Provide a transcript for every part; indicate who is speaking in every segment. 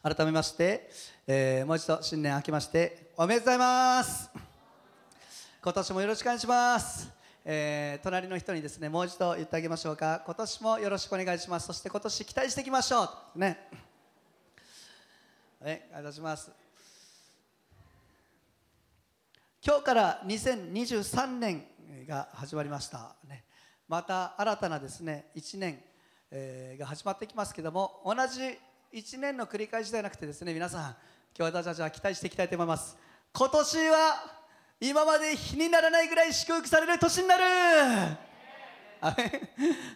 Speaker 1: 改めまして、えー、もう一度新年明けましておめでとうございます。今年もよろしくお願いします、えー、隣の人にですねもう一度言ってあげましょうか。今年もよろしくお願いします。そして今年期待していきましょう。ね。はいお願いします。今日から2023年が始まりました。ね。また新たなですね1年、えー、が始まってきますけども同じ1年の繰り返しではなくてですね皆さん今日私たちは期待していきたいと思います。今年は今まで日にならないぐらい祝福される年になる。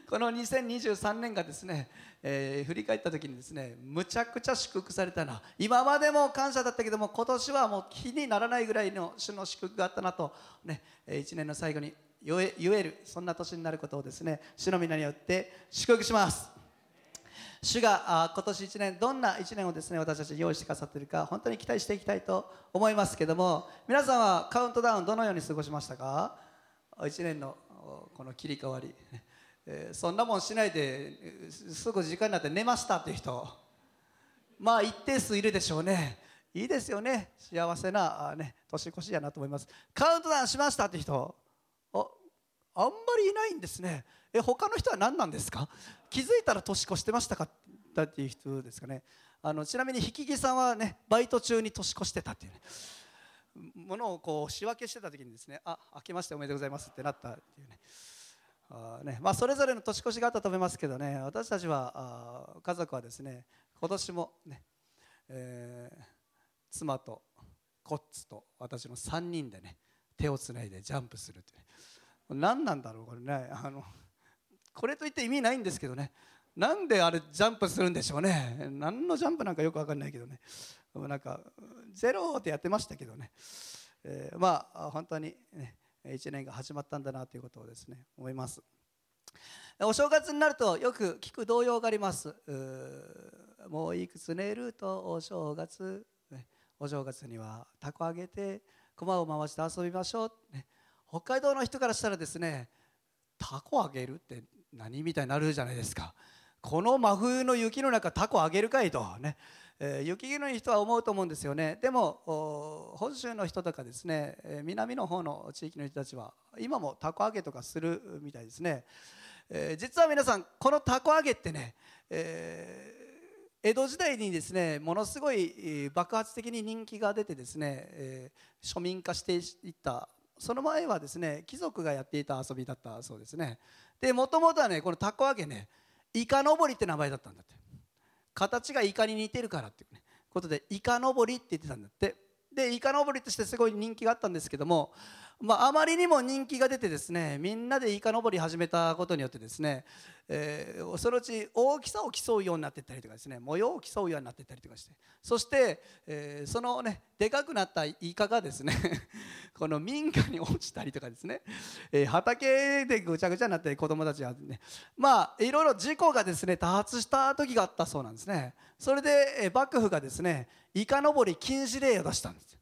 Speaker 1: この2023年がですね、えー、振り返った時にですねむちゃくちゃ祝福されたな。今までも感謝だったけども今年はもう日にならないぐらいの主の祝福があったなとね1年の最後に言え言えるそんな年になることをですね主の皆によって祝福します。主が今年1年どんな1年をですね私たち用意してくださっているか本当に期待していきたいと思いますけども皆さんはカウントダウンどのように過ごしましたか？1年のこの切り替わり、えー、そんなもんしないですぐ時間になって寝ましたっていう人。まあ一定数いるでしょうね。いいですよね。幸せな、ね、年越しやなと思います。カウントダウンしましたって人。ああんまりいないんですね。え他の人は何なんですか？気づいたら年越してましたか？っていう人ですかね。あのちなみに引き木さんはねバイト中に年越してたっていうね。ものをこう仕分けしてた時にですねあ明けましておめでとうございますってなったっていうね。あね。まあ、それぞれの年越しがあったと思いますけどね。私たちはあ家族はですね今年もね、えー、妻とコッツと私の3人でね手をつないでジャンプするって、ね、何なんだろうこれね。あのこれといって意味ないんですけどね。なんであれジャンプするんでしょうね。何のジャンプなんかよく分かんないけどね。なんかゼロってやってましたけどね、えー、まあ本当に、ね、1年が始まったんだなということをですね思います。お正月になるとよく聞く童謡があります。もういくつ寝るとお正月。お正月にはたこ揚げて駒を回して遊びましょう、ね、北海道の人からしたらですねタコあげるって何みたいになるじゃないですか。この真冬の雪の中タコあげるかいとね、えー、雪国の人は思うと思うんですよね。でも本州の人とかですね、南の方の地域の人たちは今もタコ揚げとかするみたいですね、えー、実は皆さんこのタコ揚げってね、えー、江戸時代にですねものすごい爆発的に人気が出てですね、えー、庶民化していった。その前はですね貴族がやっていた遊びだったそうですね。でもともとはねこのたこ揚げねイカのぼりって名前だったんだって。形がイカに似てるからっていう、ことでイカのぼりって言ってたんだって。でイカのぼりとしてすごい人気があったんですけどもまあ、あまりにも人気が出てですねみんなでイカ登り始めたことによってですね、えー、そのうち大きさを競うようになっていったりとかですね模様を競うようになっていったりとかしてそして、えー、そのねでかくなったイカがですね この民家に落ちたりとかですね、えー、畑でぐちゃぐちゃになって子供たちはねまあいろいろ事故がですね多発した時があったそうなんですね。それで、え幕府がですねイカ登り禁止令を出したんです。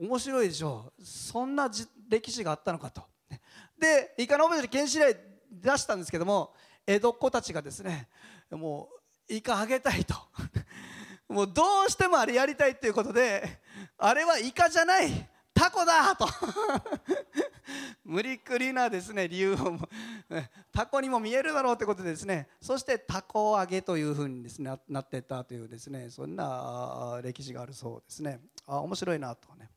Speaker 1: 面白いでしょ。そんな歴史があったのかと。でイカのオブジェ禁止令出したんですけども江戸っ子たちがですねもうイカあげたいと。もうどうしてもあれやりたいっていうことであれはイカじゃないタコだと。無理くりなですね理由をタコにも見えるだろうということでですねそしてタコ揚げというふうにですねなっていたというですねそんな歴史があるそうですね。あ面白いなとね。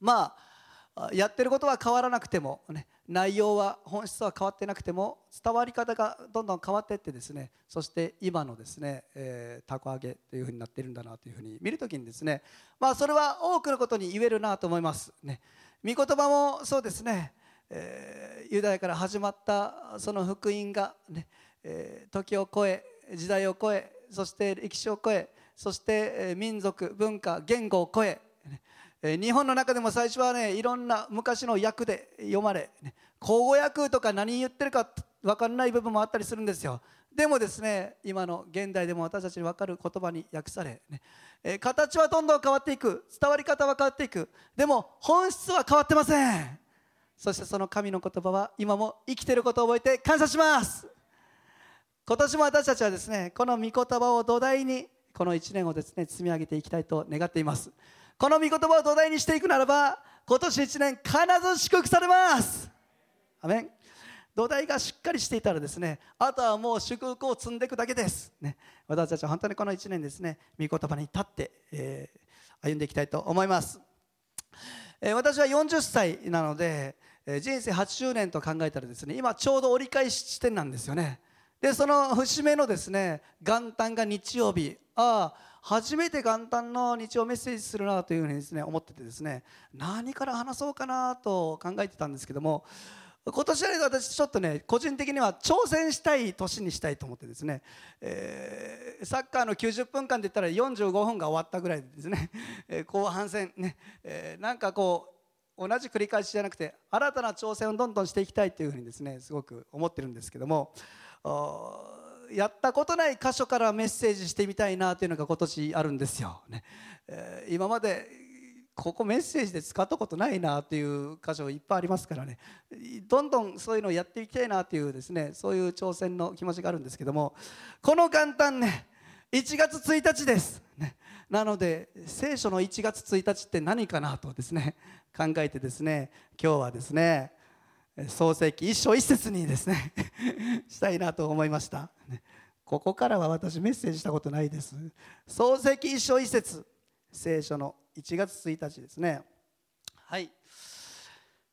Speaker 1: まあやってることは変わらなくても、ね、内容は本質は変わってなくても伝わり方がどんどん変わっていってですねそして今のですね、えー、たこ揚げというふうになっているんだなというふうに見るときにですねまあそれは多くのことに言えるなと思います。ね。御言葉もそうですね、えー、ユダヤから始まったその福音がね、えー、時を超え時代を超えそして歴史を超えそして民族文化言語を超ええ日本の中でも最初はねいろんな昔の訳で読まれ、ね、口語訳とか何言ってるか分かんない部分もあったりするんですよ。でもですね今の現代でも私たちに分かる言葉に訳され、ねえ形はどんどん変わっていく。伝わり方は変わっていく。でも本質は変わってません。そしてその神の言葉は今も生きてることを覚えて感謝します。今年も私たちはですねこの御言葉を土台にこの1年をですね積み上げていきたいと願っています。この御言葉を土台にしていくならば今年1年必ず祝福されます。アメン。土台がしっかりしていたらですねあとはもう祝福を積んでいくだけです、ね、私たちは本当にこの1年ですね御言葉に立って、えー、歩んでいきたいと思います、えー、私は40歳なので、えー、人生80年と考えたらですね今ちょうど折り返し地点なんですよね。でその節目のですね元旦が日曜日。ああ初めて元旦の日曜メッセージするなというふうにですね思っててですね何から話そうかなと考えてたんですけども今年は私ちょっとね個人的には挑戦したい年にしたいと思ってですね、えー、サッカーの90分間で言ったら45分が終わったぐらいでですね、えー、後半戦ね、えー、なんかこう同じ繰り返しじゃなくて新たな挑戦をどんどんしていきたいというふうにですねすごく思ってるんですけどもやったことない箇所からメッセージしてみたいなというのが今年あるんですよ、ね。えー、今までここメッセージで使ったことないなっていう箇所いっぱいありますからね。どんどんそういうのをやっていきたいなというですねそういう挑戦の気持ちがあるんですけども。この元旦ね1月1日です、ね、なので聖書の1月1日って何かなとですね考えてですね今日はですね創世記一章一節にですね したいなと思いました、ここからは私メッセージしたことないです。創世記一章一節聖書の1月1日ですね。はい、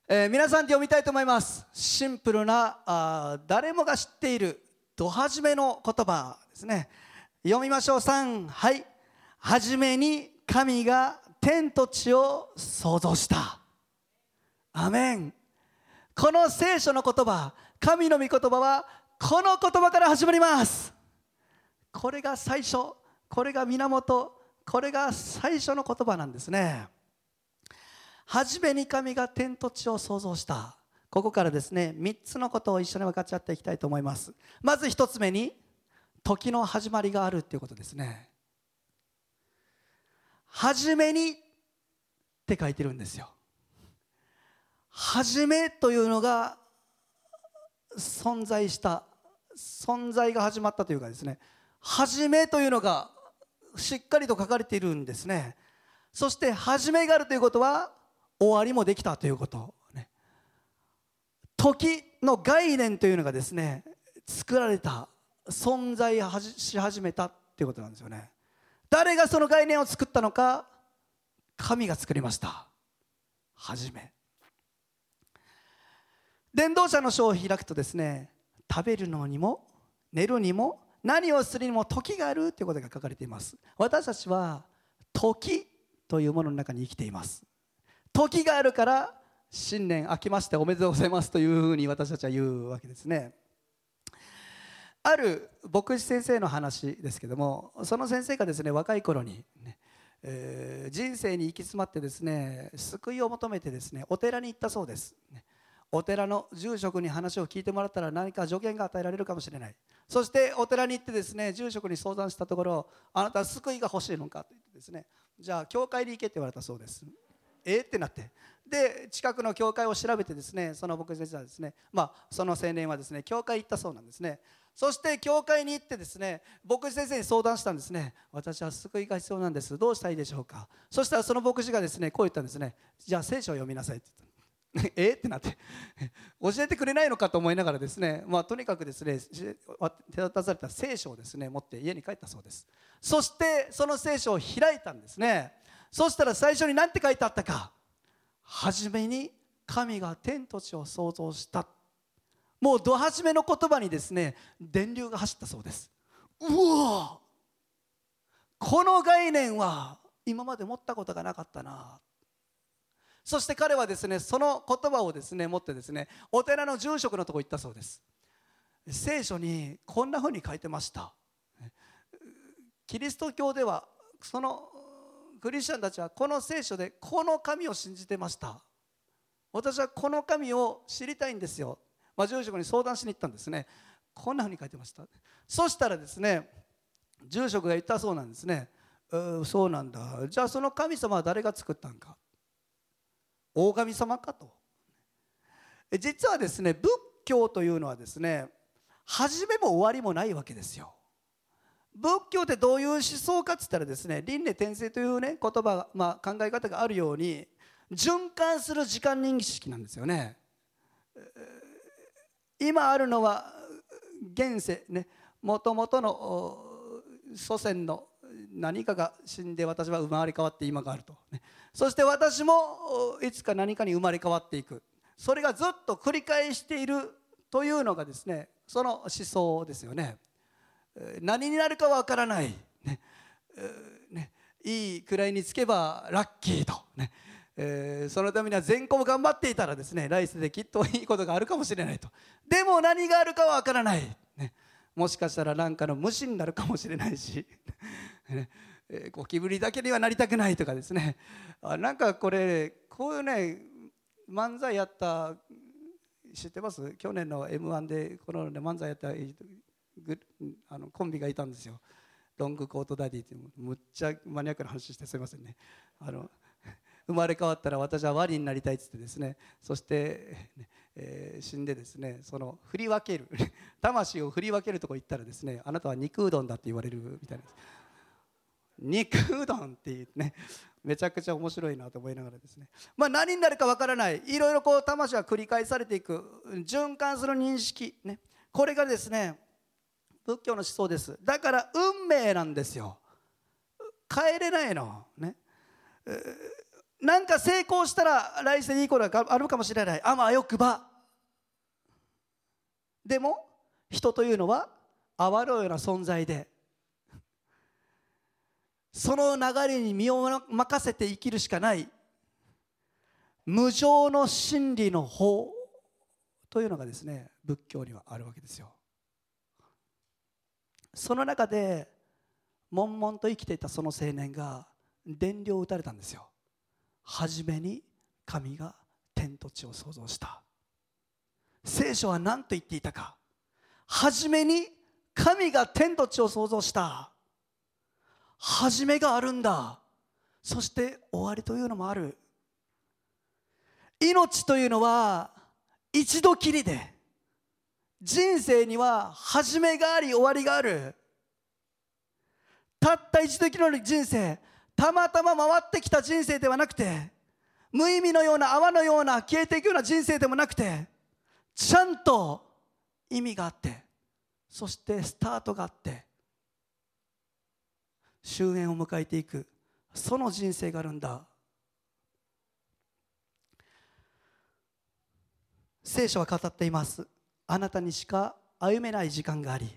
Speaker 1: えー、皆さんで読みたいと思います。シンプルなあ誰もが知っているど初めの言葉ですね。読みましょう。3はい。初めに神が天と地を創造した。アメン。この聖書の言葉神の御言葉はこの言葉から始まります。これが最初これが源これが最初の言葉なんですね。初めに神が天と地を創造した。ここからですね3つのことを一緒に分かち合っていきたいと思います。まず1つ目に時の始まりがあるっていうことですね。初めにって書いてるんですよ。初めというのが存在した存在が始まったというかですね初めというのがしっかりと書かれているんですね。そして始めがあるということは終わりもできたということ、時の概念というのがですね作られた存在し始めたということなんですよね。誰がその概念を作ったのか神が作りました。初め。伝道者の書を開くとですね食べるのにも寝るにも何をするにも時があるということが書かれています。私たちは時というものの中に生きています。時があるから新年明けましておめでとうございますというふうに私たちは言うわけですね。ある牧師先生の話ですけどもその先生がですね若い頃にね、えー、人生に行き詰まってですね救いを求めてですねお寺に行ったそうです、ねお寺の住職に話を聞いてもらったら何か助言が与えられるかもしれない。そしてお寺に行ってですね住職に相談したところあなた救いが欲しいのかと言ってですねじゃあ教会に行けって言われたそうです。えってなって。で近くの教会を調べてですねその僕先生はですねまあその青年はですね教会行ったそうなんですね。そして教会に行ってですね牧師先生に相談したんですね。私は救いが必要なんです。どうしたらいいでしょうか。そしたらその牧師がですねこう言ったんですね。じゃあ聖書を読みなさいって言った え？ってなって。教えてくれないのかと思いながらですね、まあ、とにかくですね手渡された聖書をですね持って家に帰ったそうです。そしてその聖書を開いたんですね。そしたら最初に何て書いてあったか。初めに神が天と地を創造した。もうど初めの言葉にですね電流が走ったそうです。うわ！この概念は今まで持ったことがなかったな。そして彼はですねその言葉をですね持ってですねお寺の住職のとこ行ったそうです。聖書にこんなふうに書いてました。キリスト教ではそのクリスチャンたちはこの聖書でこの神を信じてました。私はこの神を知りたいんですよ、まあ、住職に相談しに行ったんですね。こんなふうに書いてました。そしたらですね住職が言ったそうなんですね。そうなんだ。じゃあその神様は誰が作ったんか。大神様かと。実はですね仏教というのはですね始めも終わりもないわけですよ。仏教ってどういう思想かっつったらですね輪廻転生というね言葉、まあ、考え方があるように循環する時間認識なんですよね。今あるのは現世ねもともとの祖先の何かが死んで私は生まれ変わって今があると、ね、そして私もいつか何かに生まれ変わっていく。それがずっと繰り返しているというのがですねその思想ですよね。何になるかわからない、ね。ね、いい位につけばラッキーと、ね。えー、そのためには全校頑張っていたらですね来世できっといいことがあるかもしれないと。でも何があるかわからない、ね、もしかしたら何かの無視になるかもしれないし、ね。えー、ゴキブリだけにはなりたくないとかですね。あなんかこれこういうね漫才やった知ってます？去年の m 1でこの、ね、漫才やったあのコンビがいたんですよ。ロングコートダディってむっちゃマニアックな話してすみませんね。あの 生まれ変わったら私はワニになりたいっつってですね。そして、えー、死んでですねその振り分ける。魂を振り分けるとこ行ったらですねあなたは肉うどんだって言われるみたいな。肉うどんっていうねめちゃくちゃ面白いなと思いながらですね。まあ何になるかわからない。いろいろこう魂は繰り返されていく。循環する認識ね。これがですね仏教の思想です。だから運命なんですよ。変えれないの。ね。なんか成功したら来世にいいことがあるかもしれない。あまあよくば。でも人というのは泡のような存在でその流れに身を任せて生きるしかない。無常の真理の法というのがですね仏教にはあるわけですよ。その中で悶々と生きていたその青年が電流を打たれたんですよ。初めに神が天と地を創造した。聖書は何と言っていたか。初めに神が天と地を創造した。初めがあるんだ。そして終わりというのもある。命というのは一度きりで人生には始めがあり終わりがある。たった一度きりの人生たまたま回ってきた人生ではなくて無意味のような泡のような消えていくような人生でもなくてちゃんと意味があってそしてスタートがあって終焉を迎えていく。その人生があるんだ。聖書は語っています。あなたにしか歩めない時間があり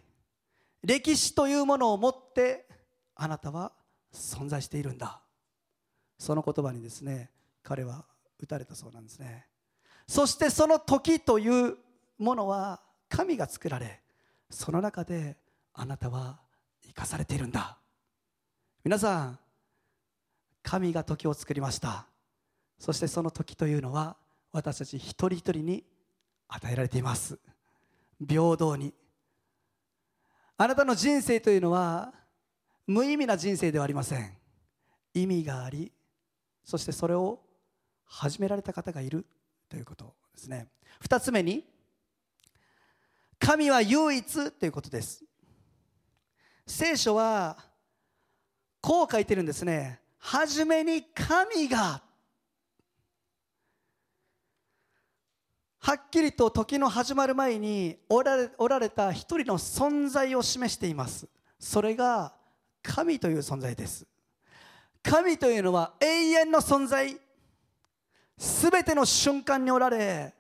Speaker 1: 歴史というものを持ってあなたは存在しているんだ。その言葉にですね彼は打たれたそうなんですね。そしてその時というものは神が作られその中であなたは生かされているんだ。皆さん神が時を作りました。そしてその時というのは私たち一人一人に与えられています。平等に。あなたの人生というのは無意味な人生ではありません。意味がありそしてそれを始められた方がいる。ということですね。二つ目に神は唯一ということです。聖書はこう書いてるんですね。初めに神が。はっきりと時の始まる前におられおられた一人の存在を示しています。それが神という存在です。神というのは永遠の存在。すべての瞬間におられ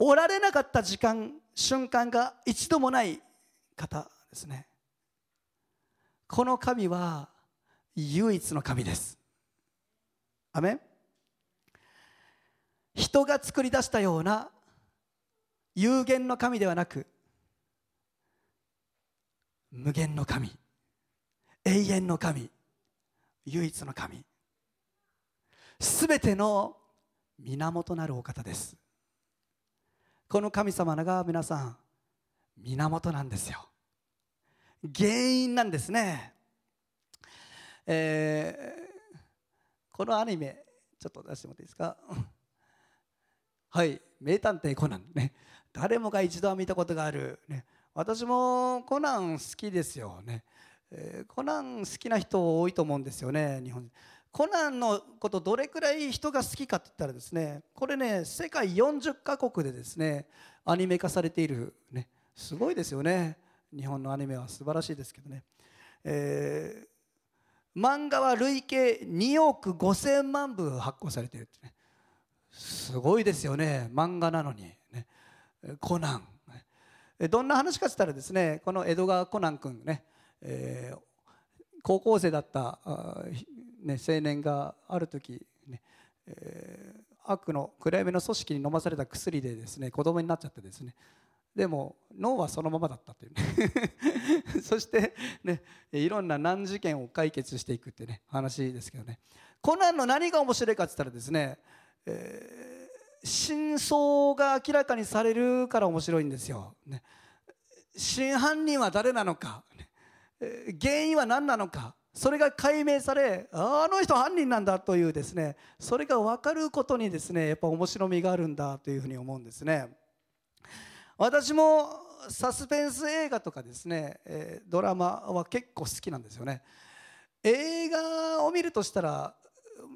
Speaker 1: おられなかった時間瞬間が一度もない方ですね。この神は唯一の神です。アメ人が作り出したような有限の神ではなく無限の神永遠の神唯一の神。すべての源なるお方です。この神様が皆さん源なんですよ。原因なんですね。えー、このアニメちょっと出してもらっていいですか？はい名探偵コナンね。誰もが一度は見たことがある、ね、私もコナン好きですよね。えー、コナン好きな人多いと思うんですよね日本コナンのことどれくらい人が好きかって言ったらですねこれね世界40カ国でですねアニメ化されているね。すごいですよね。日本のアニメは素晴らしいですけどね、えー、漫画は累計2億5000万部発行されているってね。すごいですよね。漫画なのに、ね、コナン。どんな話かってったらですねこの江戸川コナン君ね、えー、高校生だったね、青年がある時、ねえー、悪の暗闇の組織に飲まされた薬でですね子供になっちゃってですねでも脳はそのままだったという そして、ね、いろんな難事件を解決していくってね話ですけどね。コナンの何が面白いかって言ったらですね、えー、真相が明らかにされるから面白いんですよ、ね、真犯人は誰なのか、ね、原因は何なのか。それが解明されあの人犯人なんだというですねそれが分かることにですねやっぱ面白みがあるんだというふうに思うんですね。私もサスペンス映画とかですねドラマは結構好きなんですよね。映画を見るとしたら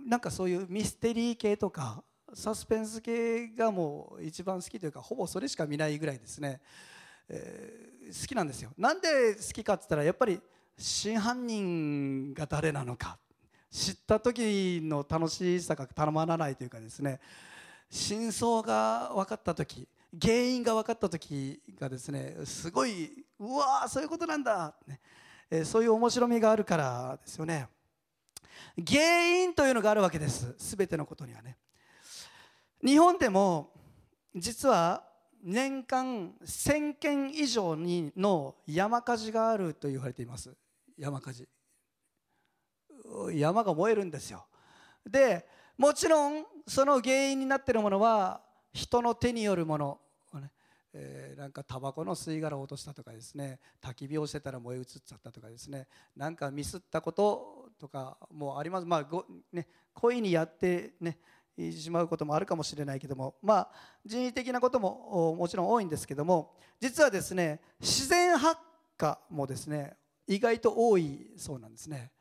Speaker 1: なんかそういうミステリー系とかサスペンス系がもう一番好きというかほぼそれしか見ないぐらいですね、えー、好きなんですよ。なんで好きかって言ったらやっぱり真犯人が誰なのか。知った時の楽しさがたまらないというかですね。真相が分かった時。原因が分かった時がですねすごいうわそういうことなんだ、ね。えそういう面白みがあるからですよね。原因というのがあるわけです全てのことにはね。日本でも実は年間1000件以上にの山火事があると言われています。山火事。山が燃えるんですよ。でもちろんその原因になっているものは人の手によるもの、ね。えー、なんかタバコの吸い殻を落としたとかですね。焚き火をしてたら燃え移っちゃったとかですね。なんかミスったこととかもあります。まあご、ね、故意にやってねしまうこともあるかもしれないけども。まあ人為的なことももちろん多いんですけども。実はですね自然発火もですね意外と多いそうなんですね。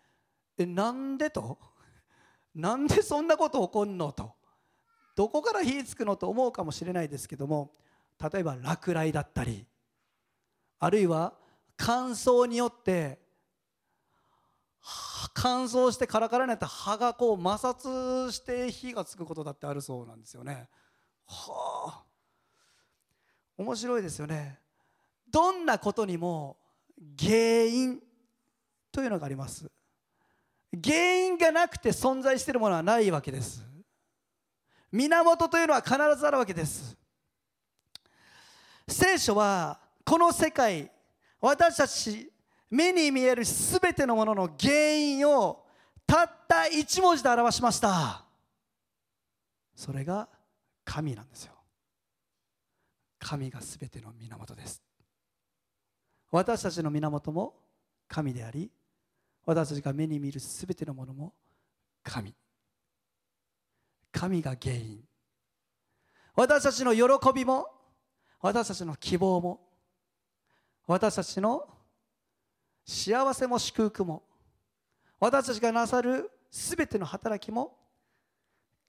Speaker 1: えなんでと？なんでそんなこと起こんのと？どこから火つくのと思うかもしれないですけども例えば落雷だったりあるいは乾燥によって乾燥してカラカラになった葉がこう摩擦して火がつくことだってあるそうなんですよね。はあ。面白いですよね。どんなことにも原因というのがあります。原因がなくて存在しているものはないわけです。源というのは必ずあるわけです。聖書はこの世界私たち目に見える全てのものの原因をたった一文字で表しました。それが神なんですよ。神が全ての源です。私たちの源も神であり私たちが目に見るすべてのものも神。神が原因。私たちの喜びも私たちの希望も私たちの幸せも祝福も私たちがなさるすべての働きも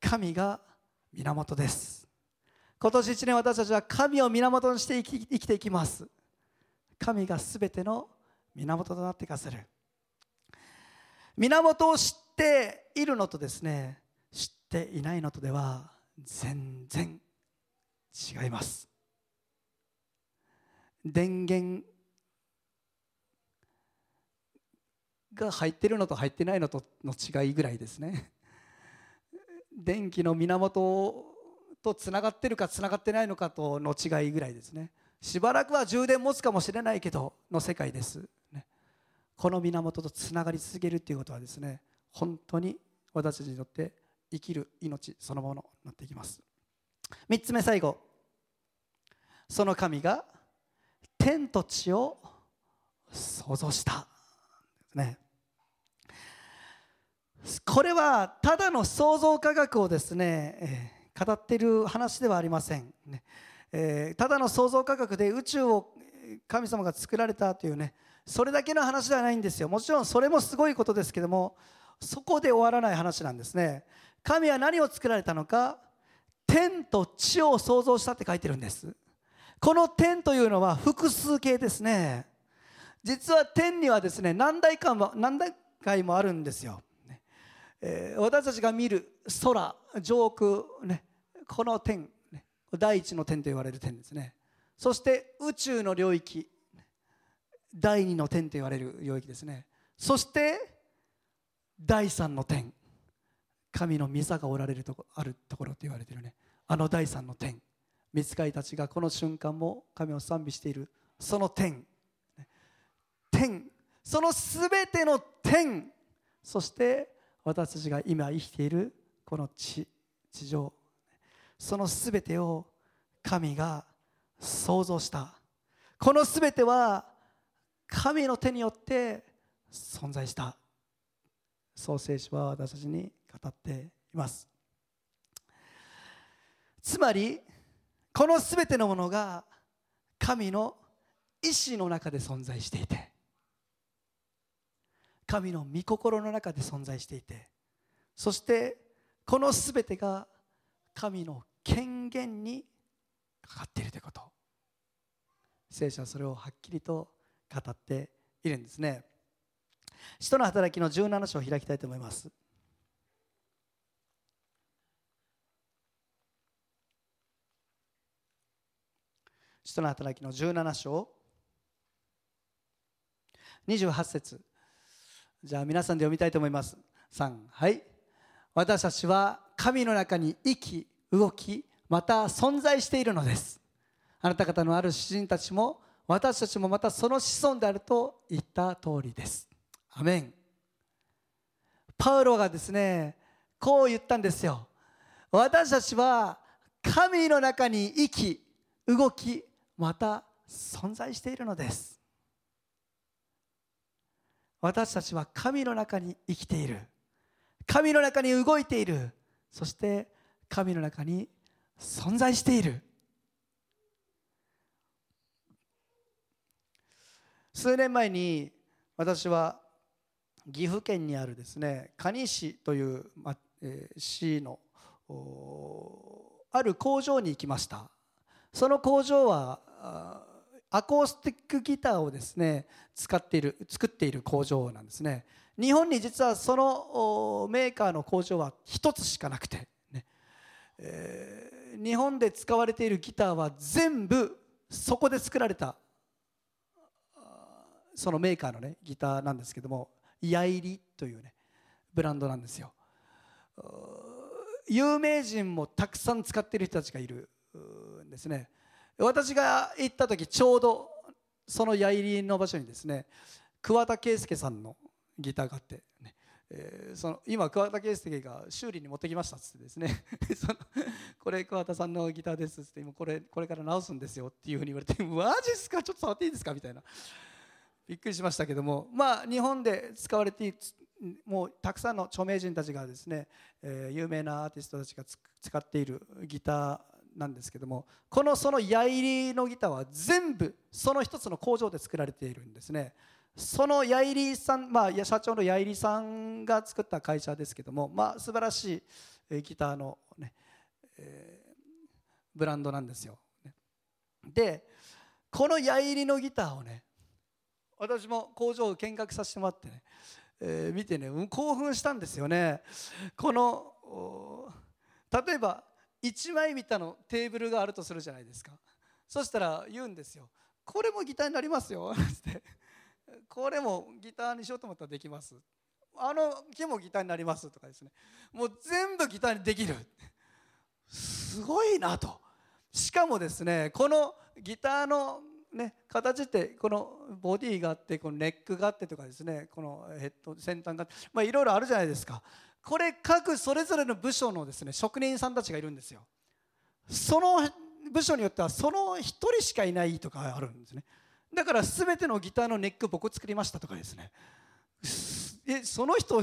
Speaker 1: 神が源です。今年一年私たちは神を源にして生き生きていきます。神が全ての源となってくださる。源を知っているのとですねっていないのとでは全然違います。電源が入ってるのと入ってないのとの違いぐらいですね。電気の源とつながってるかつながってないのかとの違いぐらいですね。しばらくは充電持つかもしれないけどの世界です、ね、この源とつながり続けるっていうことはですね本当に私たちにとって生きる命そのものになっていきます。3つ目最後その神が天と地を創造した。ね。これはただの創造科学をですね、えー、語っている話ではありません、ね。えー、ただの創造科学で宇宙を神様が作られたというねそれだけの話ではないんですよ。もちろんそれもすごいことですけどもそこで終わらない話なんですね。神は何を作られたのか？天と地を創造したって書いてるんです。この天というのは複数形ですね。実は天にはですね何代かも何代階もあるんですよ、えー、私たちが見る空上空ねこの天、第一の天と言われる天ですね。そして宇宙の領域第二の天と言われる領域ですね。そして第三の天。神の御座がおられるとこあるところと言われてるね。あの第三の天。見つかりたちがこの瞬間も神を賛美しているその天。天。そのすべての天。そして私たちが今生きているこの地。地上。そのすべてを神が創造した。このすべては神の手によって存在した。創世史は私たちに語っています。つまりこの全てのものが神の意志の中で存在していて神の御心の中で存在していてそしてこの全てが神の権限にかかっているということ。聖書はそれをはっきりと語っているんですね。使徒の働きの17章を開きたいと思います。使徒の働きの17章。28節。じゃあ皆さんで読みたいと思います。3はい。私たちは神の中に生き動きまた存在しているのです。あなた方のある詩人たちも私たちもまたその子孫であると言った通りです。アメン。パウロがですねこう言ったんですよ。私たちは神の中に生き動きまた存在しているのです。私たちは神の中に生きている。神の中に動いている。そして神の中に存在している。数年前に私は岐阜県にあるですね蟹市という、まえー、市のある工場に行きました。その工場はアコースティックギターをですね使っている作っている工場なんですね。日本に実はそのメーカーの工場は一つしかなくて、ね。えー、日本で使われているギターは全部そこで作られたそのメーカーのねギターなんですけどもヤイリというねブランドなんですよ。有名人もたくさん使ってる人たちがいる。ですね。私が行った時ちょうどそのヤイリの場所にですね桑田佳祐さんのギターがあって、ねえー、その今桑田佳祐が修理に持ってきましたっつってですね そのこれ桑田さんのギターですっつって今これこれから直すんですよっていうふうに言われてマジっすか？ちょっと触っていいですか？みたいな。びっくりしましたけども。まあ日本で使われてもうたくさんの著名人たちがですね、えー、有名なアーティストたちが使っているギターなんですけどもこのその矢入りのギターは全部その一つの工場で作られているんですね。その矢入さん、まあ、社長の矢入さんが作った会社ですけども、まあ、素晴らしいギターのね、えー、ブランドなんですよ。でこの矢入りのギターをね私も工場を見学させてもらってね、えー、見てね興奮したんですよね。この例えば1枚見たのテーブルがあるとするじゃないですか。そしたら言うんですよ。これもギターになりますよ。って。これもギターにしようと思ったらできます。あの木もギターになりますとかですね。もう全部ギターにできる。すごいなと。しかもですねこのギターのね、形ってこのボディがあってこのネックがあってとかですねこのヘッド先端がまあいろいろあるじゃないですか。これ各それぞれの部署のですね職人さんたちがいるんですよ。その部署によってはその1人しかいないとかあるんですね。だから全てのギターのネック僕作りましたとかですね。えその人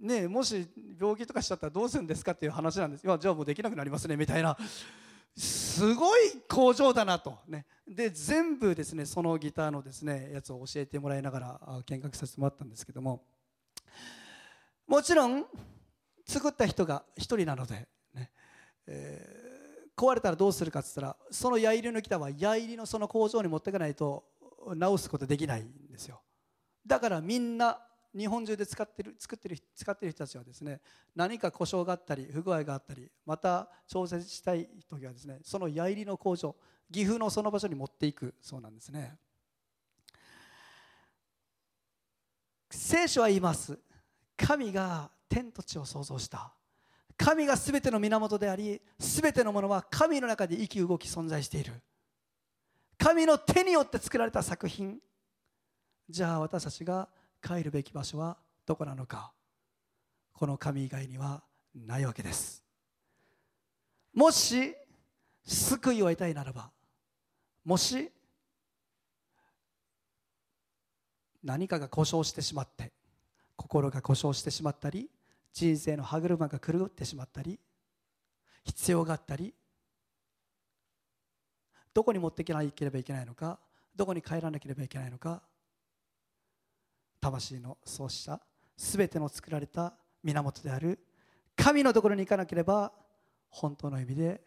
Speaker 1: ねもし病気とかしちゃったらどうするんですかっていう話なんです。いやじゃあもうできなくなりますねみたいな。すごい工場だなと。ね。で全部ですねそのギターのですねやつを教えてもらいながら見学させてもらったんですけども。もちろん作った人が1人なので、ね。えー、壊れたらどうするかっつったらその矢入りのギターは矢入りのその工場に持っていかないと直すことできないんですよ。だからみんな日本中で使ってる作ってる使ってる人たちはですね何か故障があったり不具合があったりまた調節したい時はですねその矢入りの工場岐阜のその場所に持っていくそうなんですね。聖書は言います。神が天と地を創造した。神が全ての源であり全てのものは神の中で生き動き存在している。神の手によって作られた作品。じゃあ私たちが帰るべき場所はどこなのか。この神以外にはないわけです。もし救いを得たいならばもし何かが故障してしまって心が故障してしまったり人生の歯車が狂ってしまったり必要があったりどこに持っていかなければいけないのかどこに帰らなければいけないのか魂の創始者すべての作られた源である神のところに行かなければ本当の意味で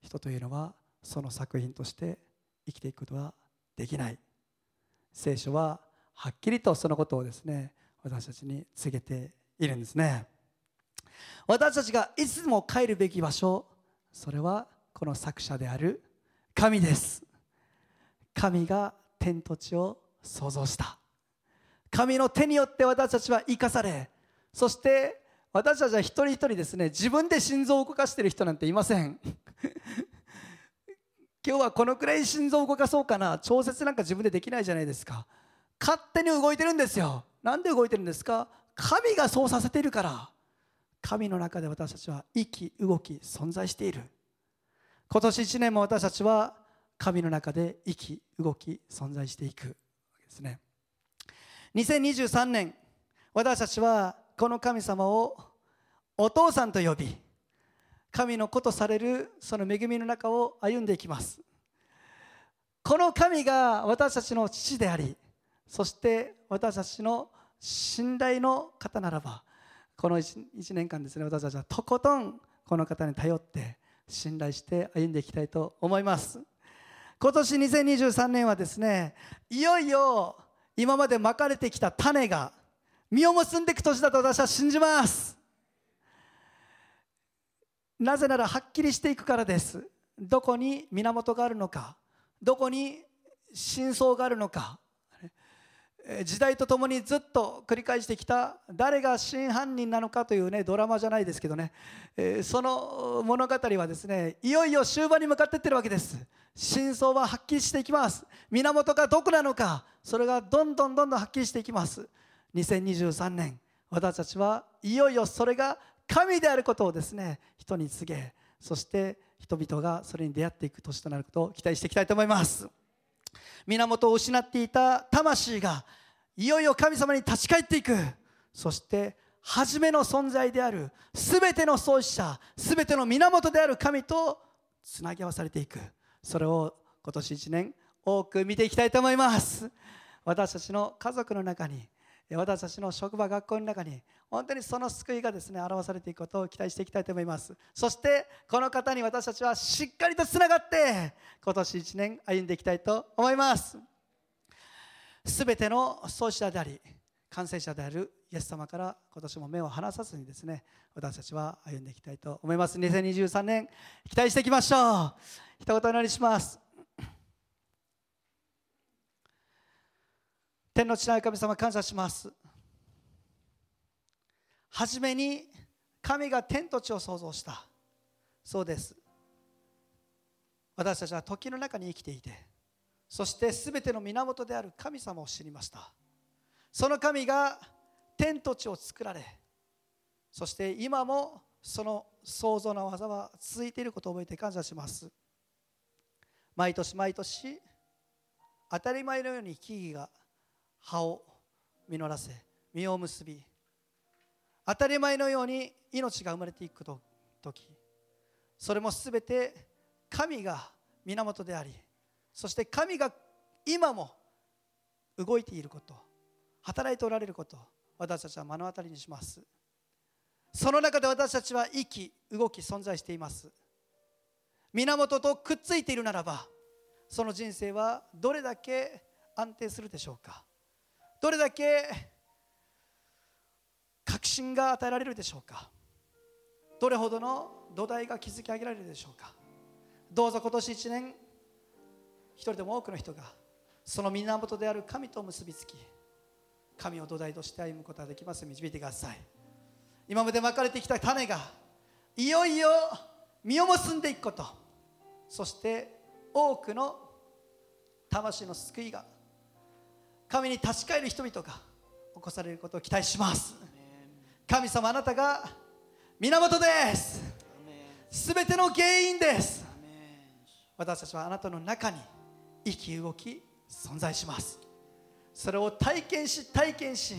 Speaker 1: 人というのはその作品として生きていくことはできない。聖書ははっきりとそのことをですね私たちに告げているんですね。私たちがいつも帰るべき場所それはこの作者である神です。神が天と地を創造した。神の手によって私たちは生かされそして私たちは一人一人ですね自分で心臓を動かしている人なんていません。今日はこのくらい心臓を動かそうかな。調節なんか自分でできないじゃないですか。勝手に動いてるんですよ。なんで動いてるんですか？神がそうさせているから。神の中で私たちは生き動き存在している。今年1年も私たちは神の中で生き動き存在していく。わけですね。2023年私たちはこの神様をお父さんと呼び神の子とされるその恵みの中を歩んでいきます。この神が私たちの父でありそして私たちの信頼の方ならばこの 1, 1年間ですね私たちはとことんこの方に頼って信頼して歩んでいきたいと思います。今年2023年はですねいよいよ今までまかれてきた種が実を結んでいく年だと私は信じます。なぜならはっきりしていくからです。どこに源があるのかどこに真相があるのか時代とともにずっと繰り返してきた誰が真犯人なのかというねドラマじゃないですけどね、えその物語はですねいよいよ終盤に向かっていってるわけです。真相ははっきりしていきます。源がどこなのかそれがどんどんどんどんはっきりしていきます。2023年私たちはいよいよそれが神であることをですね人に告げそして人々がそれに出会っていく年となることを期待していきたいと思います。源を失っていた魂がいよいよ神様に立ち返っていく。そして初めの存在である全ての創始者全ての源である神とつなぎ合わされていく。それを今年1年多く見ていきたいと思います。私たちの家族の中に私たちの職場学校の中に本当にその救いがですね表されていくことを期待していきたいと思います。そしてこの方に私たちはしっかりとつながって今年1年歩んでいきたいと思います。すべての創始者であり完成者であるイエス様から今年も目を離さずにですね私たちは歩んでいきたいと思います。2023年期待していきましょう。一言お祈りします。天の地の神様感謝します。初めに神が天と地を創造した。そうです。私たちは時の中に生きていてそして全ての源である神様を知りました。その神が天と地を作られそして今もその創造の技は続いていることを覚えて感謝します。毎年毎年当たり前のように木々が葉を実らせ実を結び当たり前のように命が生まれていく時それも全て神が源でありそして神が今も動いていること働いておられること私たちは目の当たりにします。その中で私たちは生き動き存在しています。源とくっついているならばその人生はどれだけ安定するでしょうか。どれだけ確信が与えられるでしょうか。どれほどの土台が築き上げられるでしょうか。どうぞ今年1年一人でも多くの人がその源である神と結びつき神を土台として歩むことができます導いてください。今までまかれてきた種がいよいよ実を結んでいくこと。そして多くの魂の救いが神に立ち返る人々が起こされることを期待します。神様あなたが源です。すべての原因です。私たちはあなたの中に生き動き存在します。それを体験し体験し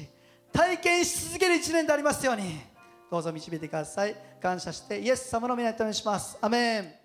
Speaker 1: 体験し続ける一年でありますように。どうぞ導いてください。感謝してイエス様の皆にお願いします。アメン。